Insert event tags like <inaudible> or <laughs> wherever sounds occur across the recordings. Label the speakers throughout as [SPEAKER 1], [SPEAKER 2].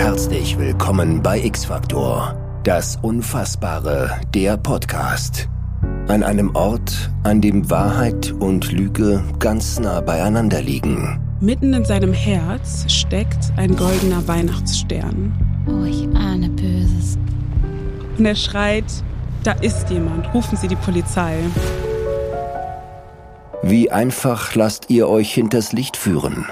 [SPEAKER 1] Herzlich willkommen bei X-Factor, das Unfassbare, der Podcast. An einem Ort, an dem Wahrheit und Lüge ganz nah beieinander liegen.
[SPEAKER 2] Mitten in seinem Herz steckt ein goldener Weihnachtsstern.
[SPEAKER 3] Oh, ich ahne Böses.
[SPEAKER 2] Und er schreit, da ist jemand, rufen Sie die Polizei.
[SPEAKER 1] Wie einfach lasst ihr euch hinters Licht führen?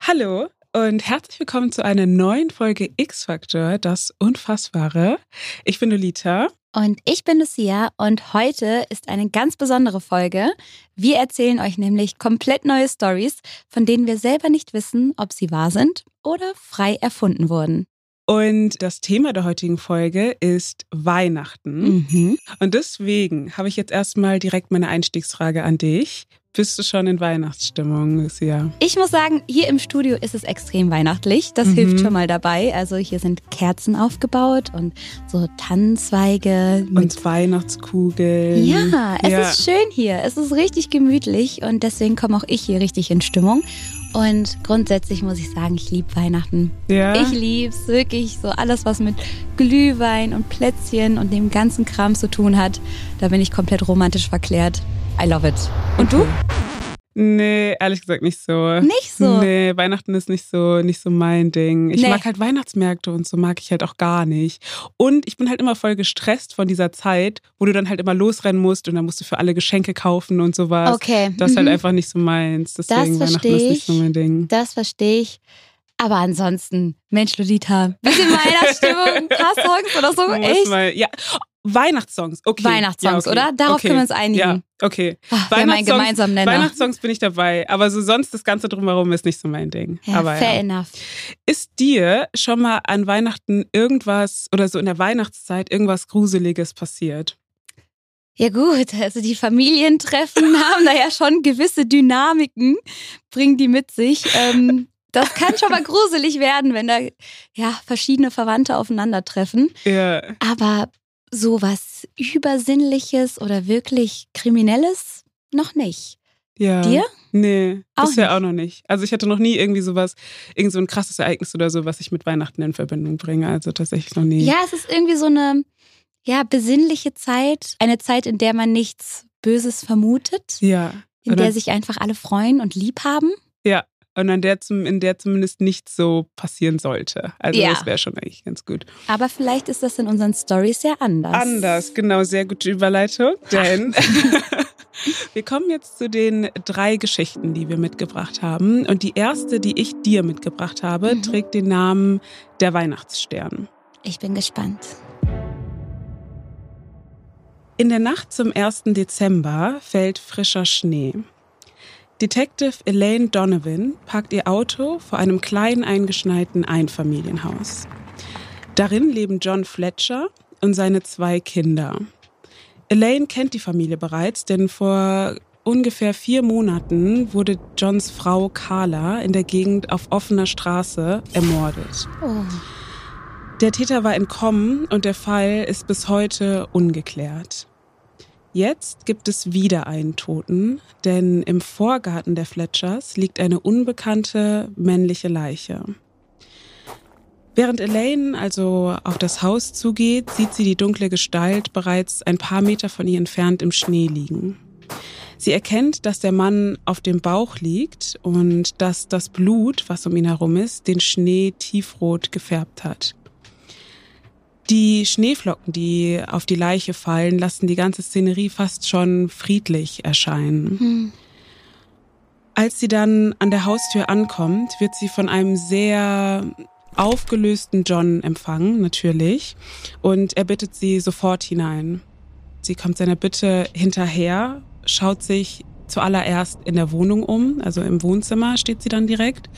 [SPEAKER 2] Hallo und herzlich willkommen zu einer neuen Folge X-Factor, das Unfassbare. Ich bin Lolita.
[SPEAKER 3] Und ich bin Lucia und heute ist eine ganz besondere Folge. Wir erzählen euch nämlich komplett neue Stories, von denen wir selber nicht wissen, ob sie wahr sind oder frei erfunden wurden.
[SPEAKER 2] Und das Thema der heutigen Folge ist Weihnachten.
[SPEAKER 3] Mhm.
[SPEAKER 2] Und deswegen habe ich jetzt erstmal direkt meine Einstiegsfrage an dich. Bist du schon in Weihnachtsstimmung, Lucia?
[SPEAKER 3] Ich muss sagen, hier im Studio ist es extrem weihnachtlich. Das
[SPEAKER 2] Mhm.
[SPEAKER 3] hilft schon mal dabei. Also hier sind Kerzen aufgebaut und so Tannenzweige
[SPEAKER 2] Und Weihnachtskugeln.
[SPEAKER 3] Ja, es
[SPEAKER 2] Ja.
[SPEAKER 3] ist schön hier. Es ist richtig gemütlich und deswegen komme auch ich hier richtig in Stimmung. Und grundsätzlich muss ich sagen, ich liebe Weihnachten.
[SPEAKER 2] Ja.
[SPEAKER 3] Ich liebe es wirklich so alles, was mit Glühwein und Plätzchen und dem ganzen Kram zu tun hat. Da bin ich komplett romantisch verklärt. I love it. Und du?
[SPEAKER 2] Nee, ehrlich gesagt nicht so.
[SPEAKER 3] Nicht so?
[SPEAKER 2] Nee, Weihnachten ist nicht so, nicht so mein Ding. Ich
[SPEAKER 3] Nee.
[SPEAKER 2] mag halt Weihnachtsmärkte und so mag ich halt auch gar nicht. Und ich bin halt immer voll gestresst von dieser Zeit, wo du dann halt immer losrennen musst und dann musst du für alle Geschenke kaufen und sowas.
[SPEAKER 3] Okay.
[SPEAKER 2] Das ist halt
[SPEAKER 3] mhm.
[SPEAKER 2] einfach nicht so meins. Deswegen
[SPEAKER 3] Das
[SPEAKER 2] Weihnachten ist
[SPEAKER 3] versteh
[SPEAKER 2] nicht so
[SPEAKER 3] ich.
[SPEAKER 2] mein Ding.
[SPEAKER 3] Das verstehe ich. Aber ansonsten, Mensch, Lolita, <laughs> bisschen Weihnachtsstimmung, ein paar Songs oder so, echt?
[SPEAKER 2] Mal, ja. Weihnachtssongs, okay.
[SPEAKER 3] Weihnachtssongs,
[SPEAKER 2] ja, okay.
[SPEAKER 3] oder? Darauf
[SPEAKER 2] okay.
[SPEAKER 3] können wir uns einigen.
[SPEAKER 2] Ja, okay.
[SPEAKER 3] Ach,
[SPEAKER 2] Weihnachtssongs-
[SPEAKER 3] gemeinsamen Nenner.
[SPEAKER 2] Weihnachtssongs bin ich dabei, aber so sonst das Ganze drumherum ist nicht so mein Ding.
[SPEAKER 3] Ja,
[SPEAKER 2] aber
[SPEAKER 3] fair
[SPEAKER 2] ja.
[SPEAKER 3] enough.
[SPEAKER 2] Ist dir schon mal an Weihnachten irgendwas oder so in der Weihnachtszeit irgendwas Gruseliges passiert?
[SPEAKER 3] Ja gut, also die Familientreffen <laughs> haben da ja schon gewisse Dynamiken, bringen die mit sich. Ähm, das kann schon mal gruselig werden, wenn da ja verschiedene Verwandte aufeinandertreffen.
[SPEAKER 2] Ja.
[SPEAKER 3] Aber sowas Übersinnliches oder wirklich Kriminelles noch nicht.
[SPEAKER 2] ja.
[SPEAKER 3] Dir?
[SPEAKER 2] Nee,
[SPEAKER 3] Auch
[SPEAKER 2] bisher
[SPEAKER 3] nicht.
[SPEAKER 2] auch noch nicht. Also ich hatte noch nie irgendwie sowas, irgend so ein krasses Ereignis oder so, was ich mit Weihnachten in Verbindung bringe. Also tatsächlich noch nie.
[SPEAKER 3] Ja, es ist irgendwie so eine ja besinnliche Zeit, eine Zeit, in der man nichts Böses vermutet,
[SPEAKER 2] Ja.
[SPEAKER 3] in
[SPEAKER 2] Und
[SPEAKER 3] der sich einfach alle freuen und lieb haben.
[SPEAKER 2] Ja. Und an der zum, in der zumindest nichts so passieren sollte. Also
[SPEAKER 3] Ja.
[SPEAKER 2] das wäre schon eigentlich ganz gut.
[SPEAKER 3] Aber vielleicht ist das in unseren Stories ja anders.
[SPEAKER 2] Anders, genau, sehr gute Überleitung. Denn <laughs> <laughs> wir kommen jetzt zu den drei Geschichten, die wir mitgebracht haben. Und die erste, die ich dir mitgebracht habe,
[SPEAKER 3] Mhm.
[SPEAKER 2] trägt den Namen Der Weihnachtsstern.
[SPEAKER 3] Ich bin gespannt.
[SPEAKER 2] In der Nacht zum 1. Dezember fällt frischer Schnee. Detective Elaine Donovan parkt ihr Auto vor einem kleinen eingeschneiten Einfamilienhaus. Darin leben John Fletcher und seine zwei Kinder. Elaine kennt die Familie bereits, denn vor ungefähr vier Monaten wurde Johns Frau Carla in der Gegend auf offener Straße ermordet.
[SPEAKER 3] Oh.
[SPEAKER 2] Der Täter war entkommen und der Fall ist bis heute ungeklärt. Jetzt gibt es wieder einen Toten, denn im Vorgarten der Fletchers liegt eine unbekannte männliche Leiche. Während Elaine also auf das Haus zugeht, sieht sie die dunkle Gestalt bereits ein paar Meter von ihr entfernt im Schnee liegen. Sie erkennt, dass der Mann auf dem Bauch liegt und dass das Blut, was um ihn herum ist, den Schnee tiefrot gefärbt hat. Die Schneeflocken, die auf die Leiche fallen, lassen die ganze Szenerie fast schon friedlich erscheinen.
[SPEAKER 3] Hm.
[SPEAKER 2] Als sie dann an der Haustür ankommt, wird sie von einem sehr aufgelösten John empfangen, natürlich, und er bittet sie sofort hinein. Sie kommt seiner Bitte hinterher, schaut sich zuallererst in der Wohnung um, also im Wohnzimmer steht sie dann direkt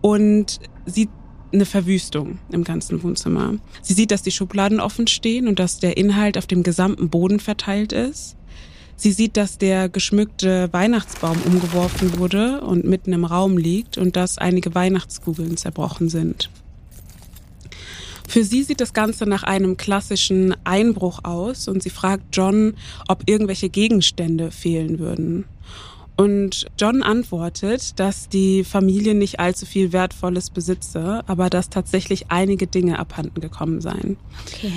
[SPEAKER 2] und sieht eine Verwüstung im ganzen Wohnzimmer. Sie sieht, dass die Schubladen offen stehen und dass der Inhalt auf dem gesamten Boden verteilt ist. Sie sieht, dass der geschmückte Weihnachtsbaum umgeworfen wurde und mitten im Raum liegt und dass einige Weihnachtskugeln zerbrochen sind. Für sie sieht das Ganze nach einem klassischen Einbruch aus und sie fragt John, ob irgendwelche Gegenstände fehlen würden. Und John antwortet, dass die Familie nicht allzu viel Wertvolles besitze, aber dass tatsächlich einige Dinge abhanden gekommen seien.
[SPEAKER 3] Okay.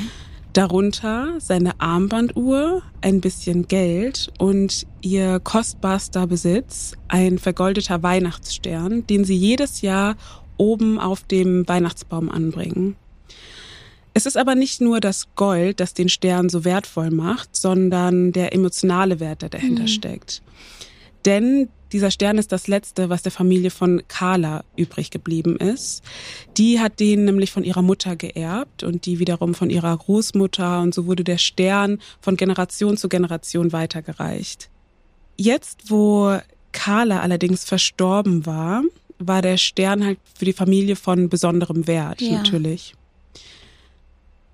[SPEAKER 2] Darunter seine Armbanduhr, ein bisschen Geld und ihr kostbarster Besitz, ein vergoldeter Weihnachtsstern, den sie jedes Jahr oben auf dem Weihnachtsbaum anbringen. Es ist aber nicht nur das Gold, das den Stern so wertvoll macht, sondern der emotionale Wert, der dahinter mhm. steckt. Denn dieser Stern ist das letzte, was der Familie von Carla übrig geblieben ist. Die hat den nämlich von ihrer Mutter geerbt und die wiederum von ihrer Großmutter und so wurde der Stern von Generation zu Generation weitergereicht. Jetzt, wo Carla allerdings verstorben war, war der Stern halt für die Familie von besonderem Wert, ja. natürlich.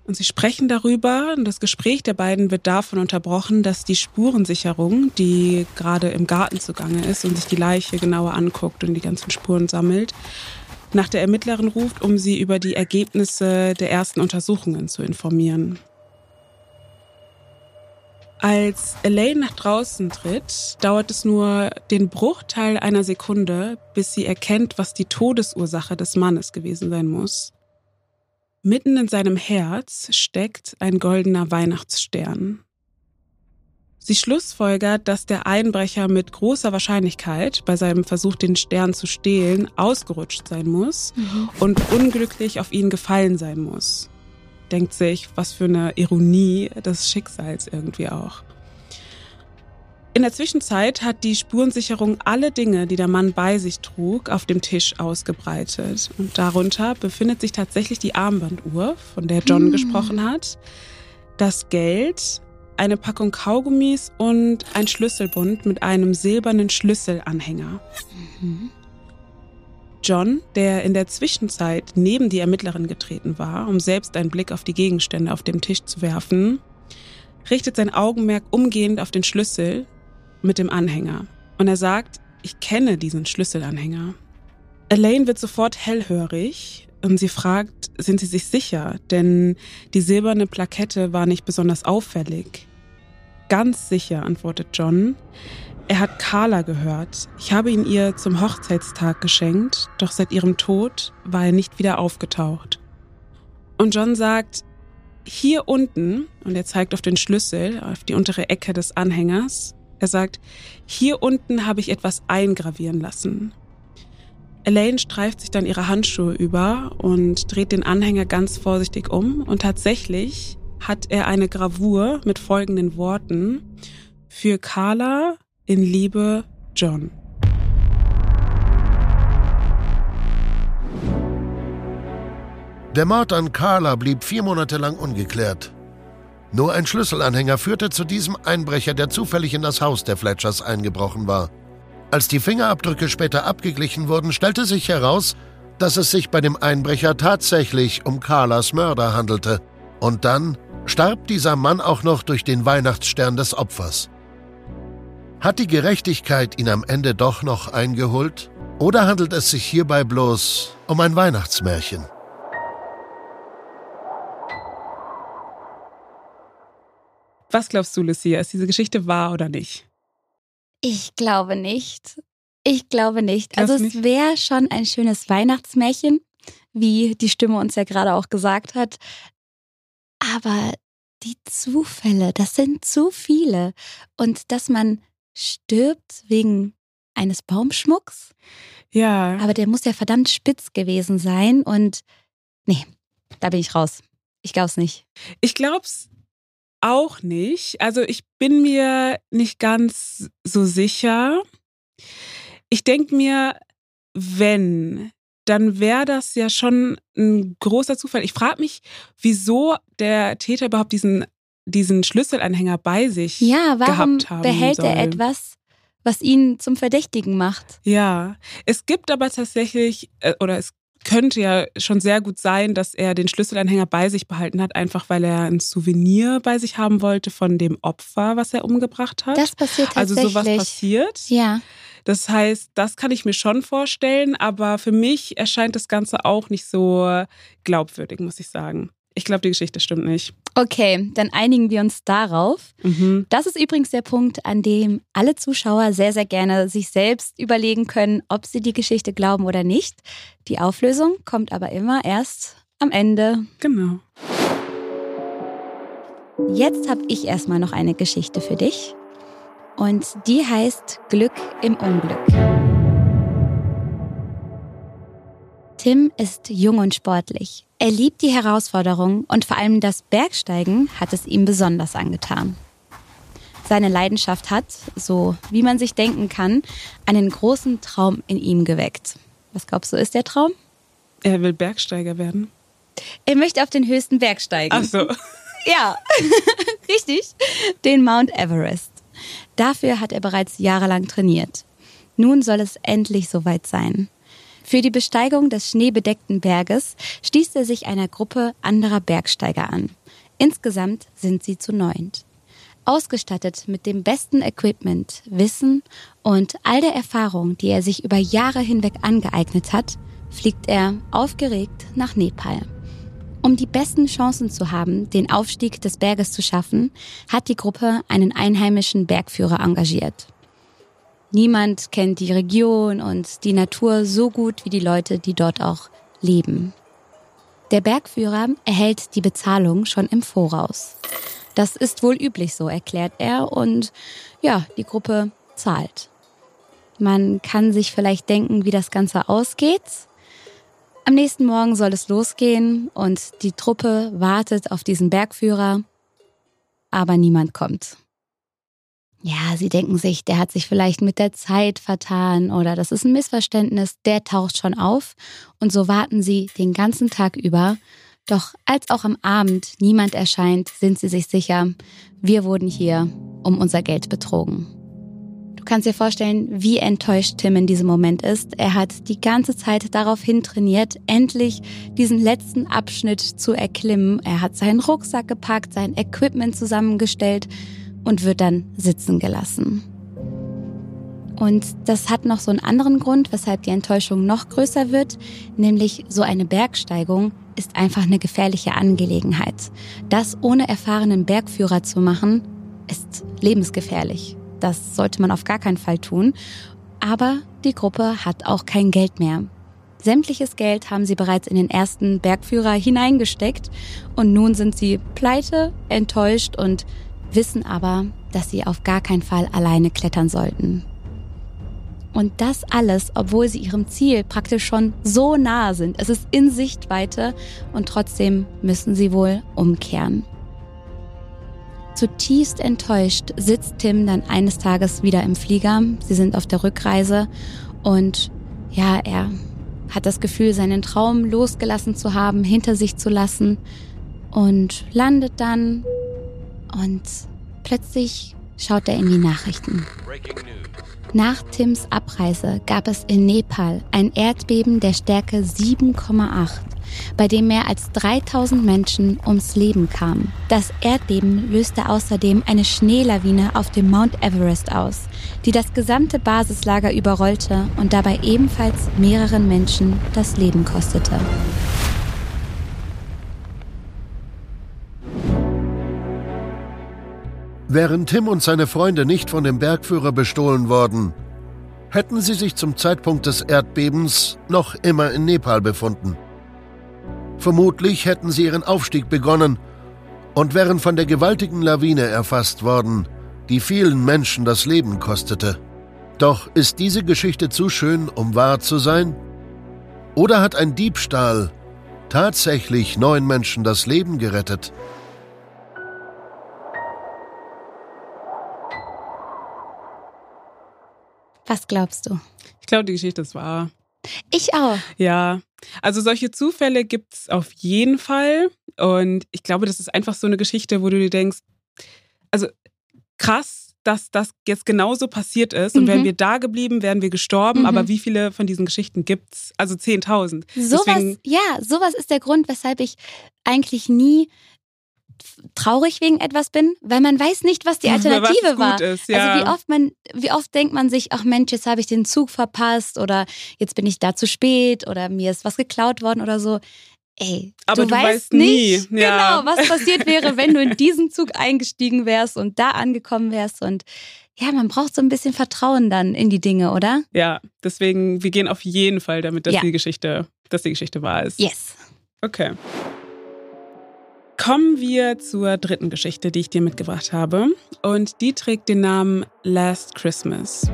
[SPEAKER 2] Und sie sprechen darüber und das Gespräch der beiden wird davon unterbrochen, dass die Spurensicherung, die gerade im Garten zugange ist und sich die Leiche genauer anguckt und die ganzen Spuren sammelt, nach der Ermittlerin ruft, um sie über die Ergebnisse der ersten Untersuchungen zu informieren. Als Elaine nach draußen tritt, dauert es nur den Bruchteil einer Sekunde, bis sie erkennt, was die Todesursache des Mannes gewesen sein muss. Mitten in seinem Herz steckt ein goldener Weihnachtsstern. Sie schlussfolgert, dass der Einbrecher mit großer Wahrscheinlichkeit bei seinem Versuch, den Stern zu stehlen, ausgerutscht sein muss mhm. und unglücklich auf ihn gefallen sein muss. Denkt sich, was für eine Ironie des Schicksals irgendwie auch. In der Zwischenzeit hat die Spurensicherung alle Dinge, die der Mann bei sich trug, auf dem Tisch ausgebreitet. Und darunter befindet sich tatsächlich die Armbanduhr, von der John hm. gesprochen hat, das Geld, eine Packung Kaugummis und ein Schlüsselbund mit einem silbernen Schlüsselanhänger. Mhm. John, der in der Zwischenzeit neben die Ermittlerin getreten war, um selbst einen Blick auf die Gegenstände auf dem Tisch zu werfen, richtet sein Augenmerk umgehend auf den Schlüssel, mit dem Anhänger. Und er sagt, ich kenne diesen Schlüsselanhänger. Elaine wird sofort hellhörig und sie fragt, sind Sie sich sicher? Denn die silberne Plakette war nicht besonders auffällig. Ganz sicher, antwortet John. Er hat Carla gehört. Ich habe ihn ihr zum Hochzeitstag geschenkt, doch seit ihrem Tod war er nicht wieder aufgetaucht. Und John sagt, hier unten, und er zeigt auf den Schlüssel, auf die untere Ecke des Anhängers, er sagt, hier unten habe ich etwas eingravieren lassen. Elaine streift sich dann ihre Handschuhe über und dreht den Anhänger ganz vorsichtig um und tatsächlich hat er eine Gravur mit folgenden Worten für Carla in Liebe John.
[SPEAKER 4] Der Mord an Carla blieb vier Monate lang ungeklärt. Nur ein Schlüsselanhänger führte zu diesem Einbrecher, der zufällig in das Haus der Fletchers eingebrochen war. Als die Fingerabdrücke später abgeglichen wurden, stellte sich heraus, dass es sich bei dem Einbrecher tatsächlich um Carlas Mörder handelte. Und dann starb dieser Mann auch noch durch den Weihnachtsstern des Opfers. Hat die Gerechtigkeit ihn am Ende doch noch eingeholt? Oder handelt es sich hierbei bloß um ein Weihnachtsmärchen?
[SPEAKER 2] Was glaubst du, Lucia? Ist diese Geschichte wahr oder nicht?
[SPEAKER 3] Ich glaube nicht. Ich glaube nicht. Glaubst also es wäre schon ein schönes Weihnachtsmärchen, wie die Stimme uns ja gerade auch gesagt hat. Aber die Zufälle, das sind zu viele. Und dass man stirbt wegen eines Baumschmucks.
[SPEAKER 2] Ja.
[SPEAKER 3] Aber der muss ja verdammt spitz gewesen sein. Und nee, da bin ich raus. Ich glaub's nicht.
[SPEAKER 2] Ich glaub's auch nicht. Also ich bin mir nicht ganz so sicher. Ich denke mir, wenn, dann wäre das ja schon ein großer Zufall. Ich frage mich, wieso der Täter überhaupt diesen, diesen Schlüsselanhänger bei sich
[SPEAKER 3] ja, warum
[SPEAKER 2] gehabt haben
[SPEAKER 3] behält
[SPEAKER 2] soll.
[SPEAKER 3] er etwas, was ihn zum Verdächtigen macht?
[SPEAKER 2] Ja, es gibt aber tatsächlich, äh, oder es könnte ja schon sehr gut sein, dass er den Schlüsselanhänger bei sich behalten hat, einfach weil er ein Souvenir bei sich haben wollte von dem Opfer, was er umgebracht hat.
[SPEAKER 3] Das passiert tatsächlich.
[SPEAKER 2] Also sowas passiert.
[SPEAKER 3] Ja.
[SPEAKER 2] Das heißt, das kann ich mir schon vorstellen, aber für mich erscheint das Ganze auch nicht so glaubwürdig, muss ich sagen. Ich glaube, die Geschichte stimmt nicht.
[SPEAKER 3] Okay, dann einigen wir uns darauf.
[SPEAKER 2] Mhm.
[SPEAKER 3] Das ist übrigens der Punkt, an dem alle Zuschauer sehr, sehr gerne sich selbst überlegen können, ob sie die Geschichte glauben oder nicht. Die Auflösung kommt aber immer erst am Ende.
[SPEAKER 2] Genau.
[SPEAKER 3] Jetzt habe ich erstmal noch eine Geschichte für dich. Und die heißt Glück im Unglück. Tim ist jung und sportlich. Er liebt die Herausforderung und vor allem das Bergsteigen hat es ihm besonders angetan. Seine Leidenschaft hat, so wie man sich denken kann, einen großen Traum in ihm geweckt. Was glaubst du, ist der Traum?
[SPEAKER 2] Er will Bergsteiger werden.
[SPEAKER 3] Er möchte auf den höchsten Berg steigen.
[SPEAKER 2] Ach so. <laughs>
[SPEAKER 3] Ja, <laughs> richtig. Den Mount Everest. Dafür hat er bereits jahrelang trainiert. Nun soll es endlich soweit sein. Für die Besteigung des schneebedeckten Berges stieß er sich einer Gruppe anderer Bergsteiger an. Insgesamt sind sie zu neunt. Ausgestattet mit dem besten Equipment, Wissen und all der Erfahrung, die er sich über Jahre hinweg angeeignet hat, fliegt er aufgeregt nach Nepal. Um die besten Chancen zu haben, den Aufstieg des Berges zu schaffen, hat die Gruppe einen einheimischen Bergführer engagiert. Niemand kennt die Region und die Natur so gut wie die Leute, die dort auch leben. Der Bergführer erhält die Bezahlung schon im Voraus. Das ist wohl üblich so, erklärt er, und ja, die Gruppe zahlt. Man kann sich vielleicht denken, wie das Ganze ausgeht. Am nächsten Morgen soll es losgehen und die Truppe wartet auf diesen Bergführer, aber niemand kommt. Ja, sie denken sich, der hat sich vielleicht mit der Zeit vertan oder das ist ein Missverständnis, der taucht schon auf und so warten sie den ganzen Tag über. Doch als auch am Abend niemand erscheint, sind sie sich sicher, wir wurden hier um unser Geld betrogen. Du kannst dir vorstellen, wie enttäuscht Tim in diesem Moment ist. Er hat die ganze Zeit darauf hin trainiert, endlich diesen letzten Abschnitt zu erklimmen. Er hat seinen Rucksack gepackt, sein Equipment zusammengestellt und wird dann sitzen gelassen. Und das hat noch so einen anderen Grund, weshalb die Enttäuschung noch größer wird, nämlich so eine Bergsteigung ist einfach eine gefährliche Angelegenheit. Das ohne erfahrenen Bergführer zu machen, ist lebensgefährlich. Das sollte man auf gar keinen Fall tun. Aber die Gruppe hat auch kein Geld mehr. Sämtliches Geld haben sie bereits in den ersten Bergführer hineingesteckt und nun sind sie pleite, enttäuscht und wissen aber, dass sie auf gar keinen Fall alleine klettern sollten. Und das alles, obwohl sie ihrem Ziel praktisch schon so nahe sind. Es ist in Sichtweite und trotzdem müssen sie wohl umkehren. Zutiefst enttäuscht sitzt Tim dann eines Tages wieder im Flieger. Sie sind auf der Rückreise und ja, er hat das Gefühl, seinen Traum losgelassen zu haben, hinter sich zu lassen und landet dann und plötzlich schaut er in die Nachrichten. Nach Tims Abreise gab es in Nepal ein Erdbeben der Stärke 7,8, bei dem mehr als 3000 Menschen ums Leben kamen. Das Erdbeben löste außerdem eine Schneelawine auf dem Mount Everest aus, die das gesamte Basislager überrollte und dabei ebenfalls mehreren Menschen das Leben kostete.
[SPEAKER 4] Wären Tim und seine Freunde nicht von dem Bergführer bestohlen worden, hätten sie sich zum Zeitpunkt des Erdbebens noch immer in Nepal befunden. Vermutlich hätten sie ihren Aufstieg begonnen und wären von der gewaltigen Lawine erfasst worden, die vielen Menschen das Leben kostete. Doch ist diese Geschichte zu schön, um wahr zu sein? Oder hat ein Diebstahl tatsächlich neun Menschen das Leben gerettet?
[SPEAKER 3] Was glaubst du?
[SPEAKER 2] Ich glaube, die Geschichte ist wahr.
[SPEAKER 3] Ich auch.
[SPEAKER 2] Ja, also solche Zufälle gibt es auf jeden Fall. Und ich glaube, das ist einfach so eine Geschichte, wo du dir denkst, also krass, dass das jetzt genauso passiert ist. Und
[SPEAKER 3] Mhm.
[SPEAKER 2] wären wir da geblieben, wären wir gestorben.
[SPEAKER 3] Mhm.
[SPEAKER 2] Aber wie viele von diesen Geschichten gibt's? Also 10.000.
[SPEAKER 3] Sowas, ja, sowas ist der Grund, weshalb ich eigentlich nie traurig wegen etwas bin, weil man weiß nicht, was die <laughs>
[SPEAKER 2] Was
[SPEAKER 3] Alternative
[SPEAKER 2] gut
[SPEAKER 3] war.
[SPEAKER 2] ist, ja.
[SPEAKER 3] Also wie oft man, wie oft denkt man sich, ach Mensch, jetzt habe ich den Zug verpasst oder jetzt bin ich da zu spät oder mir ist was geklaut worden oder so. ey,
[SPEAKER 2] Aber
[SPEAKER 3] du,
[SPEAKER 2] du
[SPEAKER 3] weißt,
[SPEAKER 2] weißt nie.
[SPEAKER 3] nicht
[SPEAKER 2] Ja.
[SPEAKER 3] genau, was passiert wäre, wenn du in diesen Zug eingestiegen wärst und da angekommen wärst. Und ja, man braucht so ein bisschen Vertrauen dann in die Dinge, oder?
[SPEAKER 2] Ja, deswegen, wir gehen auf jeden Fall damit, dass
[SPEAKER 3] Ja.
[SPEAKER 2] die Geschichte, dass die Geschichte wahr ist.
[SPEAKER 3] Yes.
[SPEAKER 2] Okay. Kommen wir zur dritten Geschichte, die ich dir mitgebracht habe. Und die trägt den Namen Last Christmas.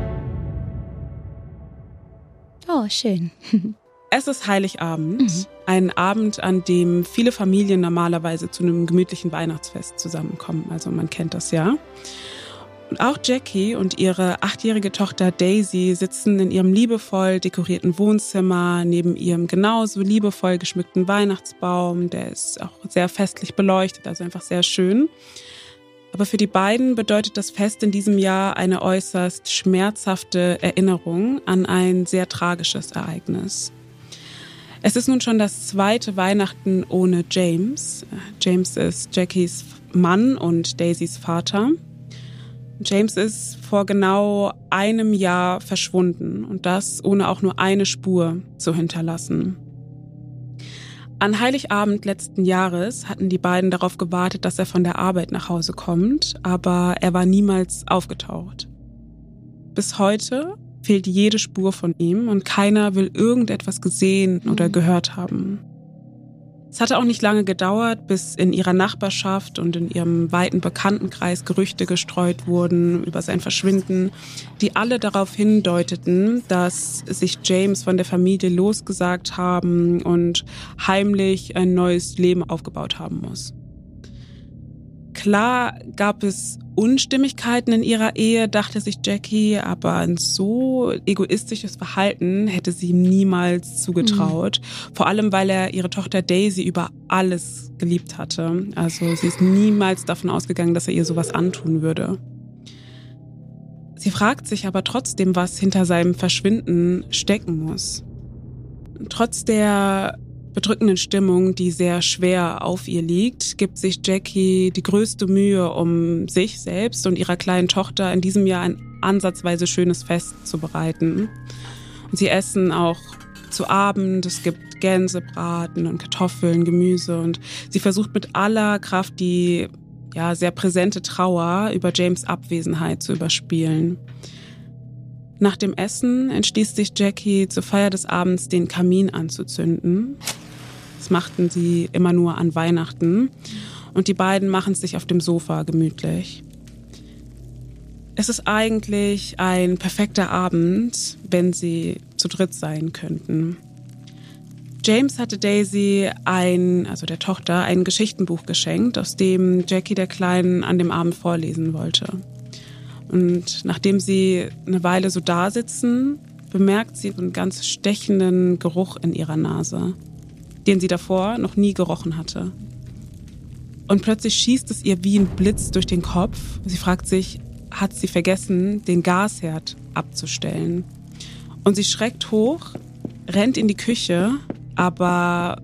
[SPEAKER 3] Oh, schön. <laughs>
[SPEAKER 2] Es ist Heiligabend,
[SPEAKER 3] Mhm.
[SPEAKER 2] ein Abend, an dem viele Familien normalerweise zu einem gemütlichen Weihnachtsfest zusammenkommen. Also man kennt das ja. Auch Jackie und ihre achtjährige Tochter Daisy sitzen in ihrem liebevoll dekorierten Wohnzimmer neben ihrem genauso liebevoll geschmückten Weihnachtsbaum. Der ist auch sehr festlich beleuchtet, also einfach sehr schön. Aber für die beiden bedeutet das Fest in diesem Jahr eine äußerst schmerzhafte Erinnerung an ein sehr tragisches Ereignis. Es ist nun schon das zweite Weihnachten ohne James. James ist Jackies Mann und Daisys Vater. James ist vor genau einem Jahr verschwunden und das ohne auch nur eine Spur zu hinterlassen. An Heiligabend letzten Jahres hatten die beiden darauf gewartet, dass er von der Arbeit nach Hause kommt, aber er war niemals aufgetaucht. Bis heute fehlt jede Spur von ihm und keiner will irgendetwas gesehen oder
[SPEAKER 3] Mhm.
[SPEAKER 2] gehört haben. Es hatte auch nicht lange gedauert, bis in ihrer Nachbarschaft und in ihrem weiten Bekanntenkreis Gerüchte gestreut wurden über sein Verschwinden, die alle darauf hindeuteten, dass sich James von der Familie losgesagt haben und heimlich ein neues Leben aufgebaut haben muss. Klar gab es Unstimmigkeiten in ihrer Ehe, dachte sich Jackie, aber ein so egoistisches Verhalten hätte sie ihm niemals zugetraut. Vor allem, weil er ihre Tochter Daisy über alles geliebt hatte. Also sie ist niemals davon ausgegangen, dass er ihr sowas antun würde. Sie fragt sich aber trotzdem, was hinter seinem Verschwinden stecken muss. Trotz der bedrückenden Stimmung, die sehr schwer auf ihr liegt, gibt sich Jackie die größte Mühe, um sich selbst und ihrer kleinen Tochter in diesem Jahr ein ansatzweise schönes Fest zu bereiten. Und sie essen auch zu Abend, es gibt Gänsebraten und Kartoffeln, Gemüse und sie versucht mit aller Kraft die ja, sehr präsente Trauer über James Abwesenheit zu überspielen. Nach dem Essen entschließt sich Jackie zur Feier des Abends den Kamin anzuzünden. Das machten sie immer nur an Weihnachten. Und die beiden machen es sich auf dem Sofa gemütlich. Es ist eigentlich ein perfekter Abend, wenn sie zu dritt sein könnten. James hatte Daisy ein, also der Tochter, ein Geschichtenbuch geschenkt, aus dem Jackie der Kleinen an dem Abend vorlesen wollte. Und nachdem sie eine Weile so da sitzen, bemerkt sie einen ganz stechenden Geruch in ihrer Nase, den sie davor noch nie gerochen hatte. Und plötzlich schießt es ihr wie ein Blitz durch den Kopf. Sie fragt sich, hat sie vergessen, den Gasherd abzustellen? Und sie schreckt hoch, rennt in die Küche, aber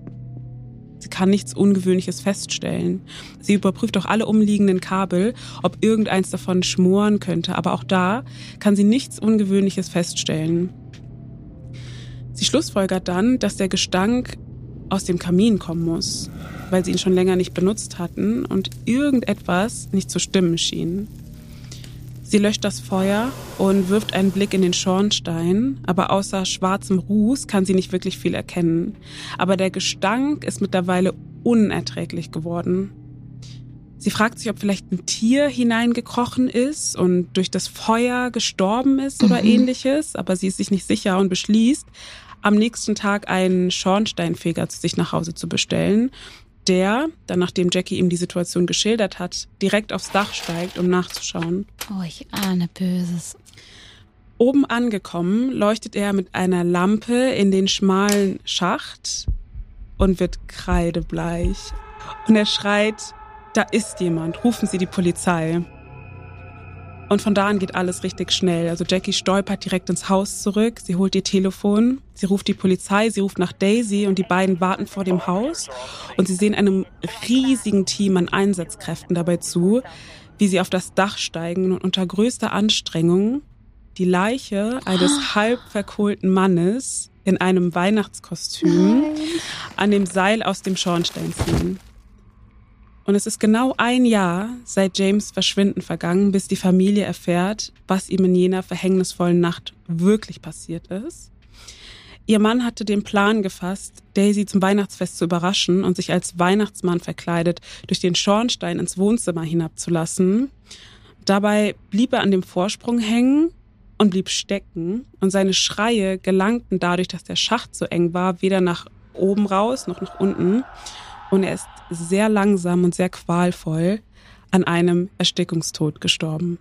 [SPEAKER 2] sie kann nichts Ungewöhnliches feststellen. Sie überprüft auch alle umliegenden Kabel, ob irgendeins davon schmoren könnte, aber auch da kann sie nichts Ungewöhnliches feststellen. Sie schlussfolgert dann, dass der Gestank aus dem Kamin kommen muss, weil sie ihn schon länger nicht benutzt hatten und irgendetwas nicht zu stimmen schien. Sie löscht das Feuer und wirft einen Blick in den Schornstein, aber außer schwarzem Ruß kann sie nicht wirklich viel erkennen. Aber der Gestank ist mittlerweile unerträglich geworden. Sie fragt sich, ob vielleicht ein Tier hineingekrochen ist und durch das Feuer gestorben ist oder
[SPEAKER 3] Mhm.
[SPEAKER 2] ähnliches, aber sie ist sich nicht sicher und beschließt, am nächsten Tag einen Schornsteinfeger zu sich nach Hause zu bestellen, der, dann nachdem Jackie ihm die Situation geschildert hat, direkt aufs Dach steigt, um nachzuschauen.
[SPEAKER 3] Oh, ich ahne Böses.
[SPEAKER 2] Oben angekommen, leuchtet er mit einer Lampe in den schmalen Schacht und wird kreidebleich. Und er schreit, da ist jemand, rufen Sie die Polizei. Und von da an geht alles richtig schnell. Also Jackie stolpert direkt ins Haus zurück, sie holt ihr Telefon, sie ruft die Polizei, sie ruft nach Daisy. Und die beiden warten vor dem Haus. Und sie sehen einem riesigen Team an Einsatzkräften dabei zu, wie sie auf das Dach steigen und unter größter Anstrengung die Leiche eines halb verkohlten Mannes in einem Weihnachtskostüm an dem Seil aus dem Schornstein ziehen. Und es ist genau ein Jahr seit James Verschwinden vergangen, bis die Familie erfährt, was ihm in jener verhängnisvollen Nacht wirklich passiert ist. Ihr Mann hatte den Plan gefasst, Daisy zum Weihnachtsfest zu überraschen und sich als Weihnachtsmann verkleidet durch den Schornstein ins Wohnzimmer hinabzulassen. Dabei blieb er an dem Vorsprung hängen und blieb stecken und seine Schreie gelangten dadurch, dass der Schacht so eng war, weder nach oben raus noch nach unten. Und er ist sehr langsam und sehr qualvoll an einem Erstickungstod gestorben.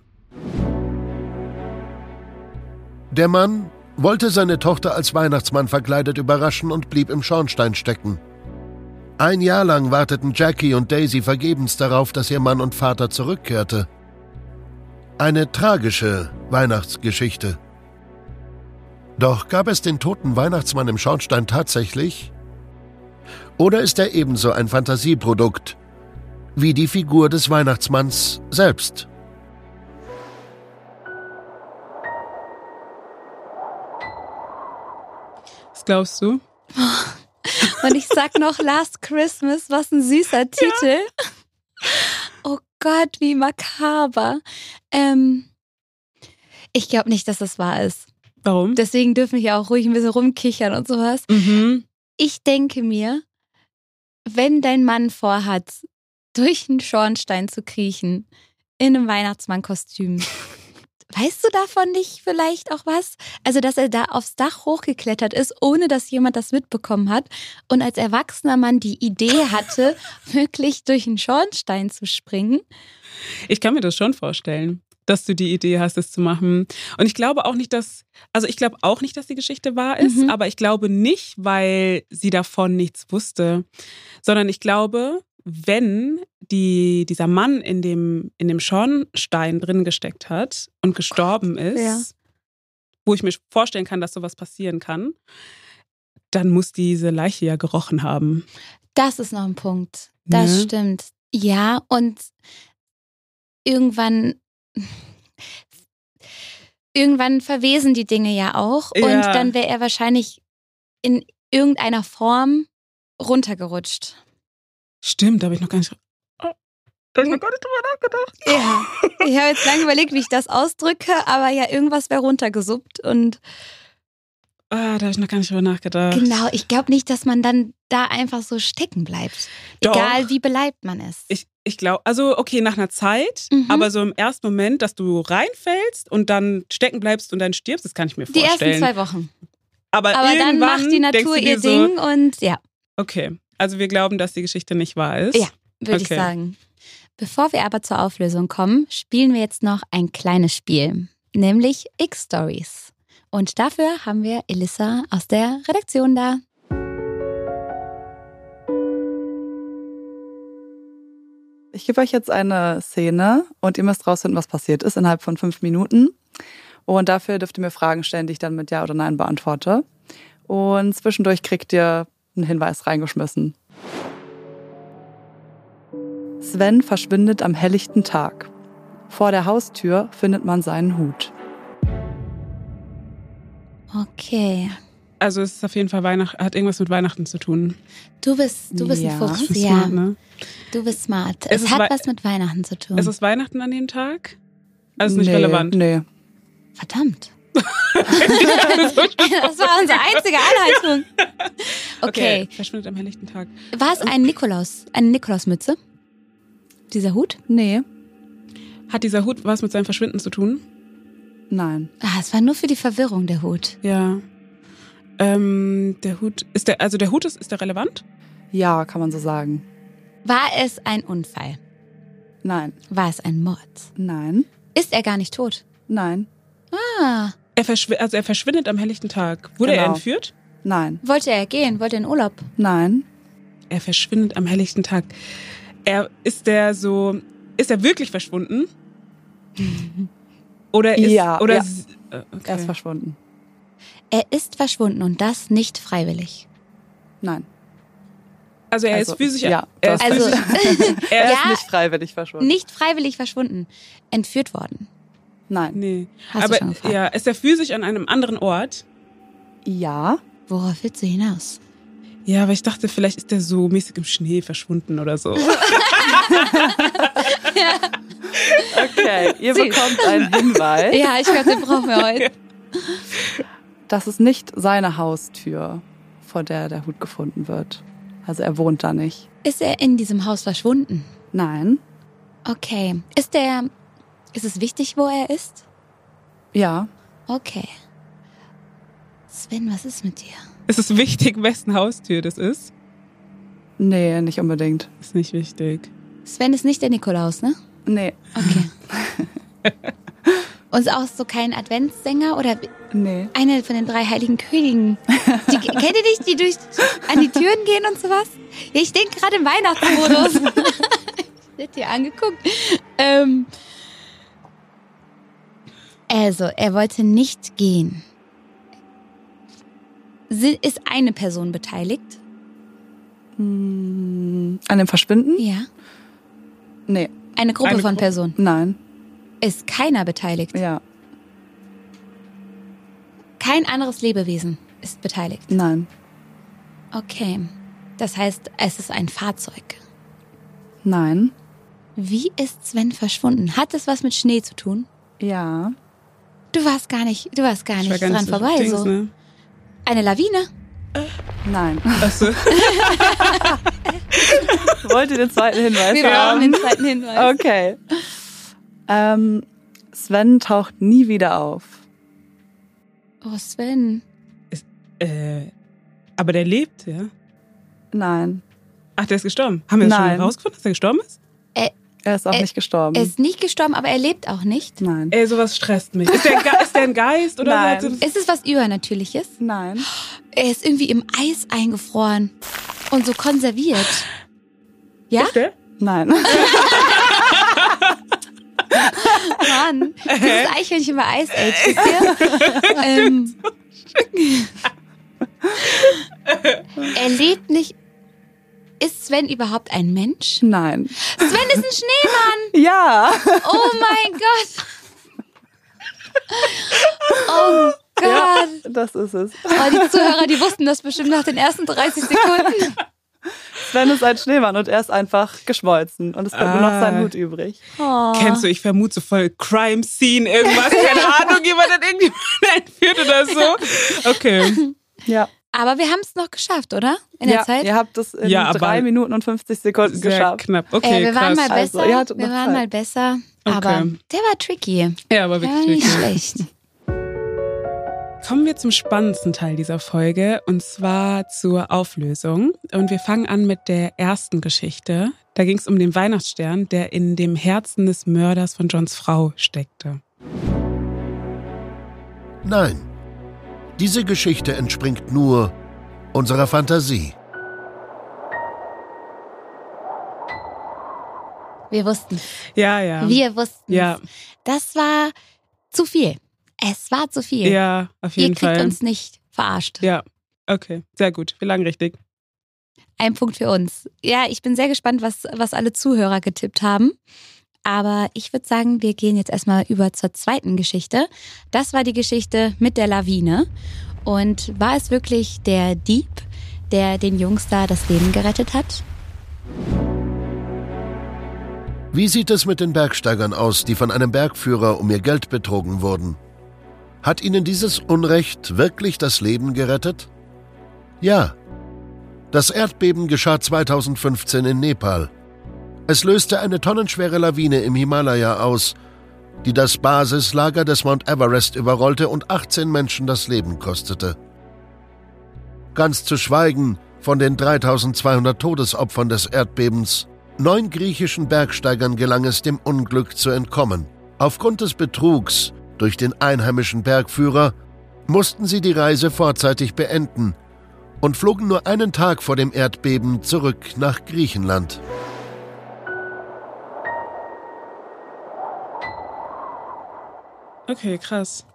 [SPEAKER 4] Der Mann wollte seine Tochter als Weihnachtsmann verkleidet überraschen und blieb im Schornstein stecken. Ein Jahr lang warteten Jackie und Daisy vergebens darauf, dass ihr Mann und Vater zurückkehrte. Eine tragische Weihnachtsgeschichte. Doch gab es den toten Weihnachtsmann im Schornstein tatsächlich? Oder ist er ebenso ein Fantasieprodukt wie die Figur des Weihnachtsmanns selbst?
[SPEAKER 2] Was glaubst du? <laughs>
[SPEAKER 3] Und ich sag noch Last Christmas, was ein süßer Titel. Oh Gott, wie makaber. Ähm, ich glaube nicht, dass das wahr ist.
[SPEAKER 2] Warum?
[SPEAKER 3] Deswegen dürfen wir hier auch ruhig ein bisschen rumkichern und sowas.
[SPEAKER 2] mhm.
[SPEAKER 3] Ich denke mir, wenn dein Mann vorhat, durch einen Schornstein zu kriechen, in einem Weihnachtsmannkostüm, <laughs> weißt du davon nicht vielleicht auch was? Also, dass er da aufs Dach hochgeklettert ist, ohne dass jemand das mitbekommen hat und als erwachsener Mann die Idee <laughs> hatte, wirklich durch einen Schornstein zu springen.
[SPEAKER 2] Ich kann mir das schon vorstellen, dass du die Idee hast, es zu machen. Und ich glaube auch nicht, dass, also ich glaube auch nicht, dass die Geschichte wahr ist,
[SPEAKER 3] Mhm.
[SPEAKER 2] aber ich glaube nicht, weil sie davon nichts wusste, sondern ich glaube, wenn die, dieser Mann in dem, in dem Schornstein drin gesteckt hat und gestorben ist,
[SPEAKER 3] Ja.
[SPEAKER 2] wo ich mir vorstellen kann, dass sowas passieren kann, dann muss diese Leiche ja gerochen haben.
[SPEAKER 3] Das ist noch ein Punkt. Das
[SPEAKER 2] Ne?
[SPEAKER 3] stimmt. Ja, und irgendwann. Irgendwann verwesen die Dinge ja auch. Und
[SPEAKER 2] Ja.
[SPEAKER 3] dann wäre er wahrscheinlich in irgendeiner Form runtergerutscht.
[SPEAKER 2] Stimmt, da habe ich noch gar nicht. Oh, da habe ich noch gar nicht drüber nachgedacht.
[SPEAKER 3] Ja. Ich habe jetzt lange überlegt, wie ich das ausdrücke, aber ja, irgendwas wäre runtergesuppt. Und
[SPEAKER 2] Ah, da habe ich noch gar nicht drüber nachgedacht.
[SPEAKER 3] genau, ich glaube nicht, dass man dann da einfach so stecken bleibt.
[SPEAKER 2] Doch.
[SPEAKER 3] Egal wie beleibt man ist.
[SPEAKER 2] Ich, ich glaube, also okay, nach einer Zeit,
[SPEAKER 3] Mhm.
[SPEAKER 2] aber so im ersten Moment, dass du reinfällst und dann stecken bleibst und dann stirbst, das kann ich mir
[SPEAKER 3] die ersten
[SPEAKER 2] vorstellen.
[SPEAKER 3] zwei Wochen.
[SPEAKER 2] aber
[SPEAKER 3] Aber dann macht die Natur ihr
[SPEAKER 2] so,
[SPEAKER 3] Ding und ja.
[SPEAKER 2] Okay, also wir glauben, dass die Geschichte nicht wahr ist.
[SPEAKER 3] Ja. würde ich
[SPEAKER 2] Okay.
[SPEAKER 3] sagen. Bevor wir aber zur Auflösung kommen, spielen wir jetzt noch ein kleines Spiel, nämlich X-Stories. Und dafür haben wir Elissa aus der Redaktion da.
[SPEAKER 5] Ich gebe euch jetzt eine Szene und ihr müsst rausfinden, was passiert ist innerhalb von fünf Minuten. Und dafür dürft ihr mir Fragen stellen, die ich dann mit Ja oder Nein beantworte. Und zwischendurch kriegt ihr einen Hinweis reingeschmissen. Sven verschwindet am helllichten Tag. Vor der Haustür findet man seinen Hut.
[SPEAKER 3] Okay.
[SPEAKER 2] Also es ist auf jeden Fall Weihnachten, hat irgendwas mit Weihnachten zu tun.
[SPEAKER 3] Du bist, du bist
[SPEAKER 5] Ja.
[SPEAKER 3] ein Fuchs.
[SPEAKER 2] Ist
[SPEAKER 3] Ja,
[SPEAKER 2] smart, ne?
[SPEAKER 3] du bist smart.
[SPEAKER 2] Es
[SPEAKER 3] Es,
[SPEAKER 2] ist
[SPEAKER 3] hat was mit Weihnachten zu tun.
[SPEAKER 2] Ist es Weihnachten an dem Tag? Also nicht
[SPEAKER 5] nee,
[SPEAKER 2] relevant.
[SPEAKER 5] Nee.
[SPEAKER 3] Verdammt. <laughs> das war unsere einzige Anleitung. <laughs> Okay.
[SPEAKER 2] Verschwindet am helllichten Tag.
[SPEAKER 3] War es ein Nikolaus, eine Nikolausmütze? Dieser Hut?
[SPEAKER 5] Nee.
[SPEAKER 2] Hat dieser Hut was mit seinem Verschwinden zu tun?
[SPEAKER 5] Nein.
[SPEAKER 3] Ah, es war nur für die Verwirrung der Hut.
[SPEAKER 2] Ja. Ähm, der Hut, ist der, also der Hut ist, ist der relevant?
[SPEAKER 5] Ja, kann man so sagen.
[SPEAKER 3] War es ein Unfall?
[SPEAKER 5] Nein.
[SPEAKER 3] War es ein Mord?
[SPEAKER 5] Nein.
[SPEAKER 3] Ist er gar nicht tot?
[SPEAKER 5] Nein.
[SPEAKER 3] Ah,
[SPEAKER 2] Er verschw also er verschwindet am helllichten Tag. Wurde er
[SPEAKER 5] Genau.
[SPEAKER 2] entführt?
[SPEAKER 5] Nein.
[SPEAKER 3] wollte er gehen? Wollte er in Urlaub?
[SPEAKER 5] Nein.
[SPEAKER 2] Er verschwindet am helllichten Tag. Er ist der so, ist er wirklich verschwunden? <laughs> Oder ist
[SPEAKER 5] Ja,
[SPEAKER 2] oder
[SPEAKER 5] ja.
[SPEAKER 2] äh,
[SPEAKER 5] Er ist
[SPEAKER 2] okay.
[SPEAKER 5] verschwunden.
[SPEAKER 3] Er ist verschwunden und das nicht freiwillig.
[SPEAKER 5] Nein.
[SPEAKER 2] Also er
[SPEAKER 5] Also,
[SPEAKER 2] ist physisch
[SPEAKER 5] ja,
[SPEAKER 2] er ist
[SPEAKER 3] Also
[SPEAKER 2] physisch, <laughs> <laughs> er ist
[SPEAKER 3] Ja.
[SPEAKER 5] nicht freiwillig verschwunden.
[SPEAKER 3] nicht freiwillig verschwunden. Entführt worden.
[SPEAKER 5] Nein.
[SPEAKER 2] Nee.
[SPEAKER 3] Hast du
[SPEAKER 2] Aber ja, ist er physisch an einem anderen Ort?
[SPEAKER 5] Ja.
[SPEAKER 3] Worauf willst du hinaus?
[SPEAKER 2] Ja, aber ich dachte, vielleicht ist er so mäßig im Schnee verschwunden oder so. <laughs>
[SPEAKER 5] Okay, ihr
[SPEAKER 3] Süß.
[SPEAKER 5] bekommt einen Hinweis.
[SPEAKER 3] Ja, ich glaube, den brauchen wir heute. <laughs>
[SPEAKER 5] Das ist nicht seine Haustür, vor der der Hut gefunden wird. Also er wohnt da nicht.
[SPEAKER 3] Ist er in diesem Haus verschwunden?
[SPEAKER 5] Nein.
[SPEAKER 3] Okay. Ist er. Ist es wichtig, wo er ist?
[SPEAKER 5] Ja.
[SPEAKER 3] Okay. Sven, was ist mit dir?
[SPEAKER 2] Ist es wichtig, wessen Haustür das ist?
[SPEAKER 5] Nee, nicht unbedingt.
[SPEAKER 2] Ist nicht wichtig.
[SPEAKER 3] Sven ist nicht der Nikolaus, ne?
[SPEAKER 5] Nee.
[SPEAKER 3] Okay. <laughs> Und ist auch so kein Adventssänger oder
[SPEAKER 5] Nee.
[SPEAKER 3] eine von den drei heiligen Königen. Die, <laughs> kennt ihr nicht, die durch an die Türen gehen und sowas? Ja, ich denke gerade im Weihnachtsmodus. <laughs> ich werde dir angeguckt. Ähm, also, er wollte nicht gehen. Ist eine Person beteiligt?
[SPEAKER 5] Hm, An dem Verschwinden?
[SPEAKER 3] Ja.
[SPEAKER 5] Nee.
[SPEAKER 3] Eine Gruppe
[SPEAKER 2] Eine
[SPEAKER 3] von
[SPEAKER 2] Gruppe.
[SPEAKER 3] Personen.
[SPEAKER 5] Nein.
[SPEAKER 3] Ist keiner beteiligt?
[SPEAKER 5] Ja.
[SPEAKER 3] Kein anderes Lebewesen ist beteiligt.
[SPEAKER 5] Nein.
[SPEAKER 3] Okay. Das heißt, es ist ein Fahrzeug.
[SPEAKER 5] Nein.
[SPEAKER 3] Wie ist Sven verschwunden? Hat es was mit Schnee zu tun?
[SPEAKER 5] Ja.
[SPEAKER 3] Du warst gar nicht, du warst gar
[SPEAKER 2] Ich
[SPEAKER 3] nicht
[SPEAKER 2] war gar
[SPEAKER 3] dran
[SPEAKER 2] nicht so
[SPEAKER 3] vorbei.
[SPEAKER 2] Dings,
[SPEAKER 3] so.
[SPEAKER 2] ne?
[SPEAKER 3] Eine Lawine?
[SPEAKER 5] Nein.
[SPEAKER 2] Achso. <laughs>
[SPEAKER 5] Wollt ihr den zweiten Hinweis
[SPEAKER 3] Wir brauchen
[SPEAKER 5] haben?
[SPEAKER 3] den zweiten Hinweis.
[SPEAKER 5] Okay. Ähm, Sven taucht nie wieder auf.
[SPEAKER 3] Oh, Sven.
[SPEAKER 2] Äh, aber der lebt, ja?
[SPEAKER 5] Nein.
[SPEAKER 2] Ach, der ist gestorben. Haben wir das
[SPEAKER 5] Nein.
[SPEAKER 2] schon rausgefunden, dass er gestorben ist?
[SPEAKER 5] Er ist auch
[SPEAKER 3] Äh,
[SPEAKER 5] nicht gestorben.
[SPEAKER 3] Er ist nicht gestorben, aber er lebt auch nicht.
[SPEAKER 5] Nein.
[SPEAKER 2] Ey, sowas stresst mich. Ist der Ge ist der ein Geist oder
[SPEAKER 5] Nein.
[SPEAKER 2] so?
[SPEAKER 3] Ist es was Übernatürliches?
[SPEAKER 5] Nein.
[SPEAKER 3] Er ist irgendwie im Eis eingefroren und so konserviert. Ja?
[SPEAKER 2] Ist der?
[SPEAKER 5] Nein. <laughs>
[SPEAKER 3] Mann, dieses Eichhörnchen bei Ice Age, wisst ihr? <laughs> ähm, er lebt nicht. Ist Sven überhaupt ein Mensch?
[SPEAKER 5] Nein.
[SPEAKER 3] Sven ist ein Schneemann! <laughs>
[SPEAKER 5] Ja.
[SPEAKER 3] Oh mein Gott! Oh Gott!
[SPEAKER 5] Das ist es.
[SPEAKER 3] Oh, die Zuhörer, die wussten das bestimmt nach den ersten 30 Sekunden.
[SPEAKER 5] Sven ist ein Schneemann und er ist einfach geschmolzen. Und es bleibt nur noch
[SPEAKER 2] Ah.
[SPEAKER 5] sein Hut übrig.
[SPEAKER 3] Oh.
[SPEAKER 2] Kennst du, ich vermute so voll Crime Scene, irgendwas, keine <laughs> Ahnung, jemand hat irgendjemand <laughs> entführt oder so. Okay.
[SPEAKER 5] Ja.
[SPEAKER 3] Aber wir haben es noch geschafft, oder? In der
[SPEAKER 5] ja,
[SPEAKER 3] Zeit?
[SPEAKER 5] Ihr habt es in
[SPEAKER 2] Ja,
[SPEAKER 5] drei Minuten und 50 Sekunden
[SPEAKER 2] Sehr
[SPEAKER 5] geschafft.
[SPEAKER 2] knapp. Okay,
[SPEAKER 3] äh, wir waren mal
[SPEAKER 5] Also,
[SPEAKER 3] besser.
[SPEAKER 5] hattet
[SPEAKER 3] wir waren
[SPEAKER 5] Zeit.
[SPEAKER 3] mal besser.
[SPEAKER 2] Okay.
[SPEAKER 3] Aber der war tricky.
[SPEAKER 2] ja, aber
[SPEAKER 3] Der war
[SPEAKER 2] wirklich.
[SPEAKER 3] nicht
[SPEAKER 2] wirklich.
[SPEAKER 3] schlecht.
[SPEAKER 2] Kommen wir zum spannendsten Teil dieser Folge und zwar zur Auflösung. Und wir fangen an mit der ersten Geschichte. Da ging es um den Weihnachtsstern, der in dem Herzen des Mörders von Johns Frau steckte.
[SPEAKER 4] Nein, diese Geschichte entspringt nur unserer Fantasie.
[SPEAKER 3] Wir wussten.
[SPEAKER 2] Ja, ja.
[SPEAKER 3] Wir wussten.
[SPEAKER 2] Ja,
[SPEAKER 3] Das war zu viel. Es war zu viel.
[SPEAKER 2] ja, auf
[SPEAKER 3] Ihr
[SPEAKER 2] jeden
[SPEAKER 3] kriegt
[SPEAKER 2] Fall.
[SPEAKER 3] uns nicht verarscht.
[SPEAKER 2] Ja, okay, sehr gut. Wir lagen richtig.
[SPEAKER 3] Ein Punkt für uns. Ja, ich bin sehr gespannt, was, was alle Zuhörer getippt haben. Aber ich würde sagen, wir gehen jetzt erstmal über zur zweiten Geschichte. Das war die Geschichte mit der Lawine. Und war es wirklich der Dieb, der den Jungs da das Leben gerettet hat?
[SPEAKER 4] Wie sieht es mit den Bergsteigern aus, die von einem Bergführer um ihr Geld betrogen wurden? Hat ihnen dieses Unrecht wirklich das Leben gerettet? Ja. Das Erdbeben geschah 2015 in Nepal. Es löste eine tonnenschwere Lawine im Himalaya aus, die das Basislager des Mount Everest überrollte und 18 Menschen das Leben kostete. Ganz zu schweigen von den 3200 Todesopfern des Erdbebens. Neun griechischen Bergsteigern gelang es, dem Unglück zu entkommen. Aufgrund des Betrugs durch den einheimischen Bergführer mussten sie die Reise vorzeitig beenden und flogen nur einen Tag vor dem Erdbeben zurück nach Griechenland.
[SPEAKER 2] Okay, krass.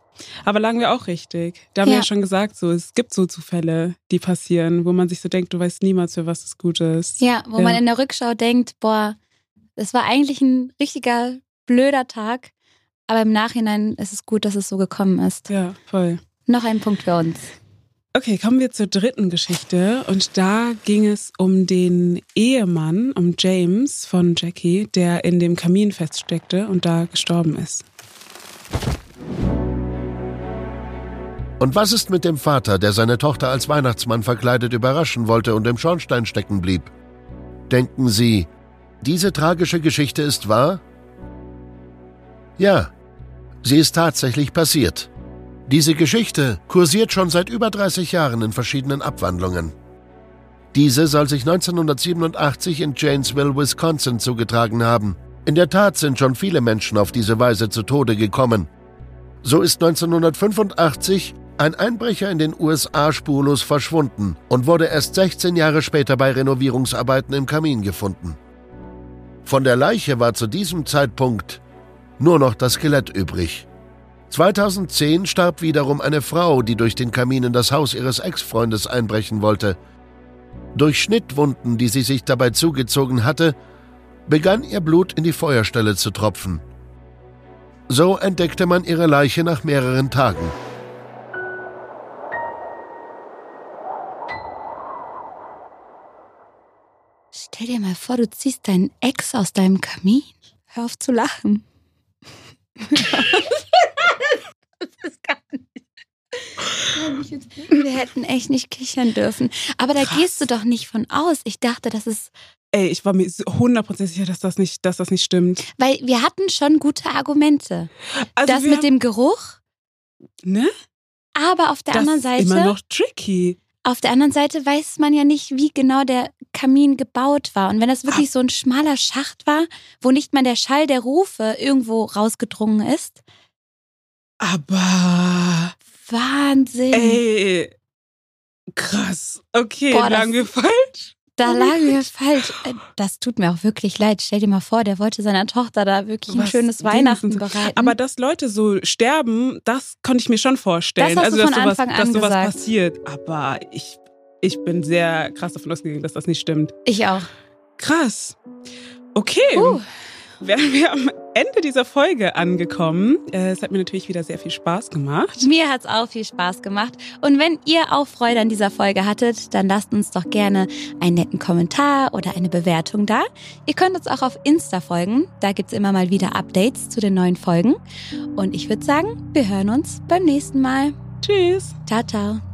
[SPEAKER 2] Aber lagen wir auch richtig. Da haben wir
[SPEAKER 3] Ja.
[SPEAKER 2] ja schon gesagt, so es gibt so Zufälle, die passieren, wo man sich so denkt, du weißt niemals, für was es gut ist.
[SPEAKER 3] Ja, wo
[SPEAKER 2] Ja.
[SPEAKER 3] man in der Rückschau denkt, boah, das war eigentlich ein richtiger blöder Tag. aber im Nachhinein ist es gut, dass es so gekommen ist.
[SPEAKER 2] Ja, voll.
[SPEAKER 3] Noch ein Punkt für uns.
[SPEAKER 2] Okay, kommen wir zur dritten Geschichte. Und da ging es um den Ehemann, um James von Jackie, der in dem Kamin feststeckte und da gestorben ist.
[SPEAKER 4] Und was ist mit dem Vater, der seine Tochter als Weihnachtsmann verkleidet überraschen wollte und im Schornstein stecken blieb? Denken Sie, diese tragische Geschichte ist wahr? Ja, sie ist tatsächlich passiert. Diese Geschichte kursiert schon seit über 30 Jahren in verschiedenen Abwandlungen. Diese soll sich 1987 in Janesville, Wisconsin zugetragen haben. In der Tat sind schon viele Menschen auf diese Weise zu Tode gekommen. So ist 1985 ein Einbrecher in den USA spurlos verschwunden und wurde erst 16 Jahre später bei Renovierungsarbeiten im Kamin gefunden. Von der Leiche war zu diesem Zeitpunkt nur noch das Skelett übrig. 2010 starb wiederum eine Frau, die durch den Kamin in das Haus ihres Ex-Freundes einbrechen wollte. Durch Schnittwunden, die sie sich dabei zugezogen hatte, begann ihr Blut in die Feuerstelle zu tropfen. So entdeckte man ihre Leiche nach mehreren Tagen.
[SPEAKER 3] Stell dir mal vor, du ziehst deinen Ex aus deinem Kamin. Hör auf zu lachen. <laughs> das ist gar nicht. <laughs> Wir hätten echt nicht kichern dürfen. Aber da
[SPEAKER 2] Krass.
[SPEAKER 3] gehst du doch nicht von aus. Ich dachte, das ist.
[SPEAKER 2] Ey, ich war mir so 100% sicher, dass das nicht, dass das nicht stimmt.
[SPEAKER 3] Weil wir hatten schon gute Argumente.
[SPEAKER 2] Also
[SPEAKER 3] das mit dem Geruch,
[SPEAKER 2] ne?
[SPEAKER 3] aber auf der
[SPEAKER 2] das
[SPEAKER 3] anderen
[SPEAKER 2] ist
[SPEAKER 3] Seite.
[SPEAKER 2] immer noch tricky.
[SPEAKER 3] Auf der anderen Seite weiß man ja nicht, wie genau der Kamin gebaut war. Und wenn das wirklich so ein schmaler Schacht war, wo nicht mal der Schall der Rufe irgendwo rausgedrungen ist,
[SPEAKER 2] Aber
[SPEAKER 3] Wahnsinn.
[SPEAKER 2] ey, krass. Okay,
[SPEAKER 3] Boah,
[SPEAKER 2] lagen wir falsch?
[SPEAKER 3] Da lagen wir falsch. Äh, Das tut mir auch wirklich leid. Stell dir mal vor, der wollte seiner Tochter da wirklich ein
[SPEAKER 2] Was
[SPEAKER 3] schönes
[SPEAKER 2] Dings
[SPEAKER 3] Weihnachten bereiten.
[SPEAKER 2] Aber dass Leute so sterben, das konnte ich mir schon vorstellen.
[SPEAKER 3] Das hast du
[SPEAKER 2] also, dass
[SPEAKER 3] von
[SPEAKER 2] sowas,
[SPEAKER 3] Anfang an
[SPEAKER 2] dass sowas passiert. Aber ich, ich bin sehr krass davon ausgegangen, dass das nicht stimmt.
[SPEAKER 3] ich auch.
[SPEAKER 2] Krass. Okay.
[SPEAKER 3] Uh.
[SPEAKER 2] Wären wir am Ende dieser Folge angekommen. Äh, Es hat mir natürlich wieder sehr viel Spaß gemacht.
[SPEAKER 3] Mir hat's auch viel Spaß gemacht. Und wenn ihr auch Freude an dieser Folge hattet, dann lasst uns doch gerne einen netten Kommentar oder eine Bewertung da. Ihr könnt uns auch auf Insta folgen. Da gibt's immer mal wieder Updates zu den neuen Folgen. Und ich würde sagen, wir hören uns beim nächsten Mal.
[SPEAKER 2] Tschüss.
[SPEAKER 3] Ciao, ciao.